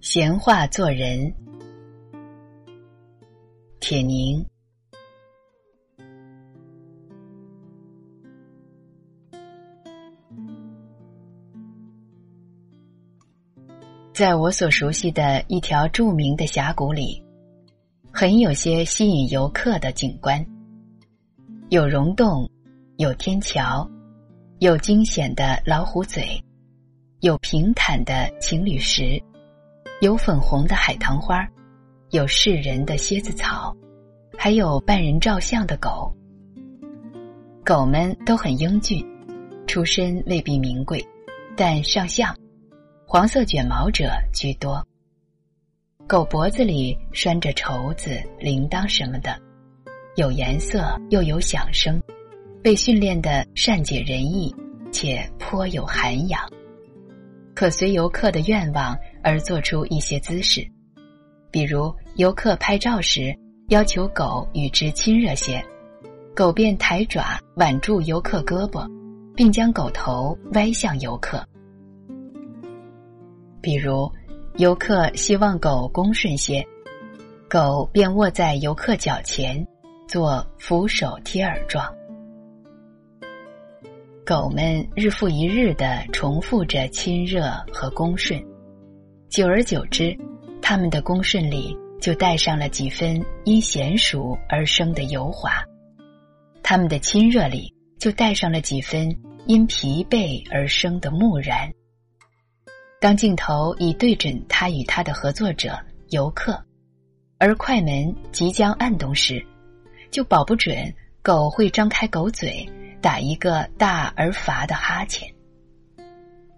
闲话做人，铁凝。在我所熟悉的一条著名的峡谷里，很有些吸引游客的景观，有溶洞，有天桥，有惊险的老虎嘴，有平坦的情侣石，有粉红的海棠花，有世人的蝎子草，还有半人照相的狗。狗们都很英俊，出身未必名贵，但上相。黄色卷毛者居多。狗脖子里拴着绸子、铃铛什么的，有颜色又有响声，被训练的善解人意，且颇有涵养。可随游客的愿望而做出一些姿势，比如游客拍照时要求狗与之亲热些，狗便抬爪挽住游客胳膊，并将狗头歪向游客。比如，游客希望狗恭顺些，狗便卧在游客脚前，做俯首贴耳状。狗们日复一日的重复着亲热和恭顺，久而久之，他们的恭顺里就带上了几分因娴熟而生的油滑，他们的亲热里就带上了几分因疲惫而生的木然。当镜头已对准他与他的合作者游客，而快门即将按动时，就保不准狗会张开狗嘴，打一个大而乏的哈欠。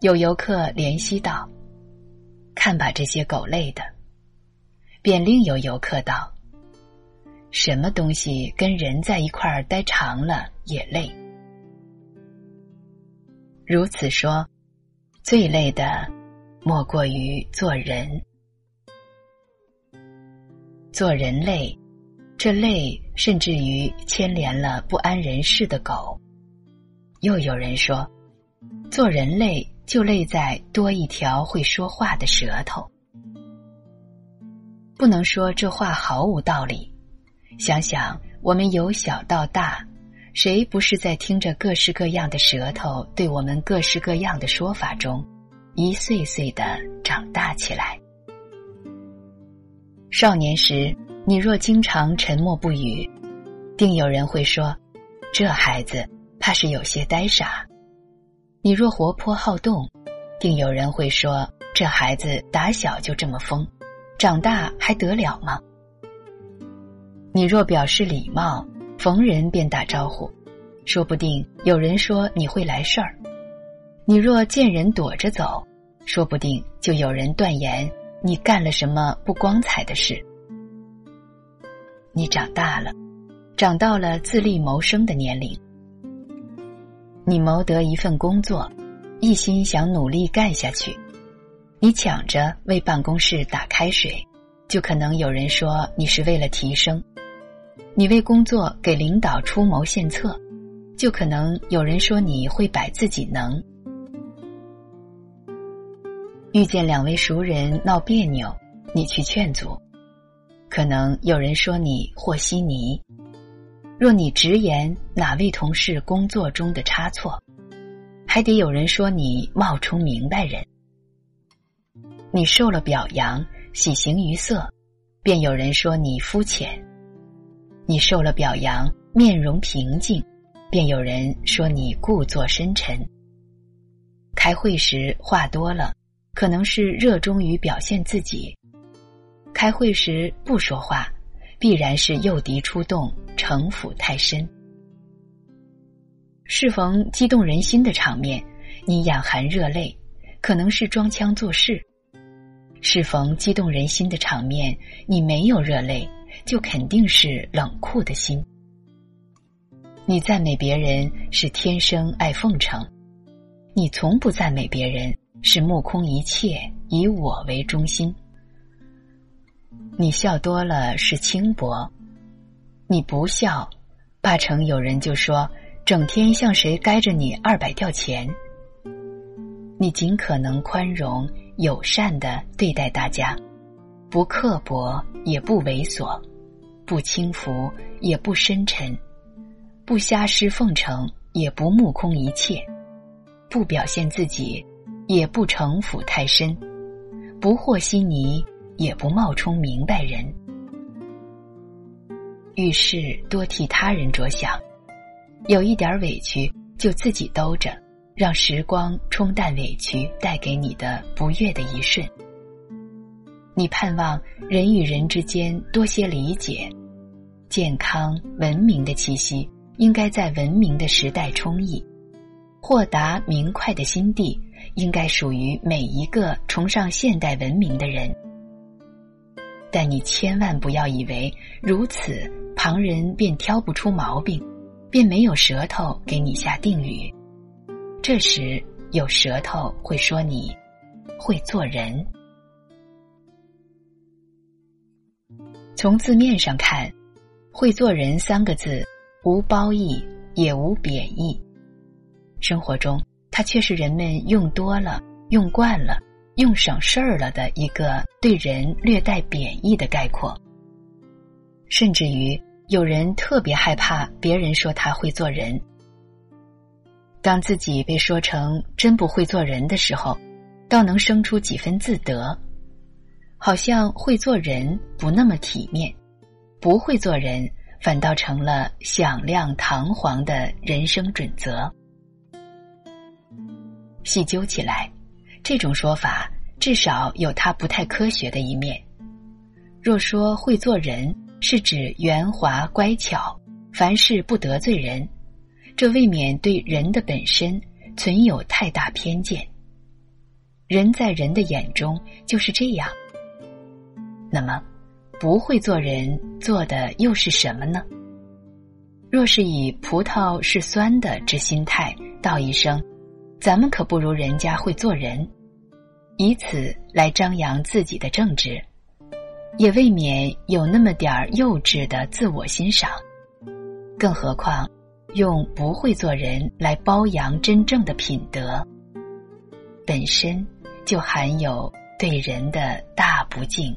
有游客怜惜道：“看把这些狗累的。”便另有游客道：“什么东西跟人在一块儿待长了也累。”如此说，最累的。莫过于做人，做人累，这累甚至于牵连了不安人事的狗。又有人说，做人累就累在多一条会说话的舌头。不能说这话毫无道理。想想我们由小到大，谁不是在听着各式各样的舌头对我们各式各样的说法中？一岁岁的长大起来。少年时，你若经常沉默不语，定有人会说：“这孩子怕是有些呆傻。”你若活泼好动，定有人会说：“这孩子打小就这么疯，长大还得了吗？”你若表示礼貌，逢人便打招呼，说不定有人说你会来事儿。你若见人躲着走，说不定就有人断言你干了什么不光彩的事。你长大了，长到了自立谋生的年龄，你谋得一份工作，一心想努力干下去。你抢着为办公室打开水，就可能有人说你是为了提升；你为工作给领导出谋献策，就可能有人说你会摆自己能。遇见两位熟人闹别扭，你去劝阻，可能有人说你和稀泥；若你直言哪位同事工作中的差错，还得有人说你冒充明白人。你受了表扬，喜形于色，便有人说你肤浅；你受了表扬，面容平静，便有人说你故作深沉。开会时话多了。可能是热衷于表现自己，开会时不说话，必然是诱敌出动，城府太深。适逢激动人心的场面，你眼含热泪，可能是装腔作势；适逢激动人心的场面，你没有热泪，就肯定是冷酷的心。你赞美别人是天生爱奉承，你从不赞美别人。是目空一切，以我为中心。你笑多了是轻薄，你不笑，八成有人就说整天向谁该着你二百吊钱。你尽可能宽容、友善的对待大家，不刻薄，也不猥琐，不轻浮，也不深沉，不瞎施奉承，也不目空一切，不表现自己，也不城府太深，不和稀泥，也不冒充明白人。遇事多替他人着想，有一点委屈就自己兜着。让时光冲淡委屈带给你的不悦的一瞬。你盼望人与人之间多些理解，健康文明的气息应该在文明的时代充溢，豁达明快的心地应该属于每一个崇尚现代文明的人。但你千万不要以为如此，旁人便挑不出毛病，便没有舌头给你下定语。这时有舌头会说你会做人。从字面上看，“会做人”三个字无褒义也无贬义，生活中它却是人们用多了、用惯了、用省事儿了的一个对人略带贬义的概括。甚至于有人特别害怕别人说他会做人。当自己被说成真不会做人的时候，倒能生出几分自得，好像会做人不那么体面，不会做人反倒成了响亮堂皇的人生准则。细究起来，这种说法至少有它不太科学的一面。若说会做人是指圆滑乖巧，凡事不得罪人。这未免对人的本身存有太大偏见。人在人的眼中就是这样。那么，不会做人做的又是什么呢？若是以葡萄是酸的之心态道一声，咱们可不如人家会做人，以此来张扬自己的正直，也未免有那么点儿幼稚的自我欣赏。更何况。用不会做人来包扬真正的品德，本身就含有对人的大不敬。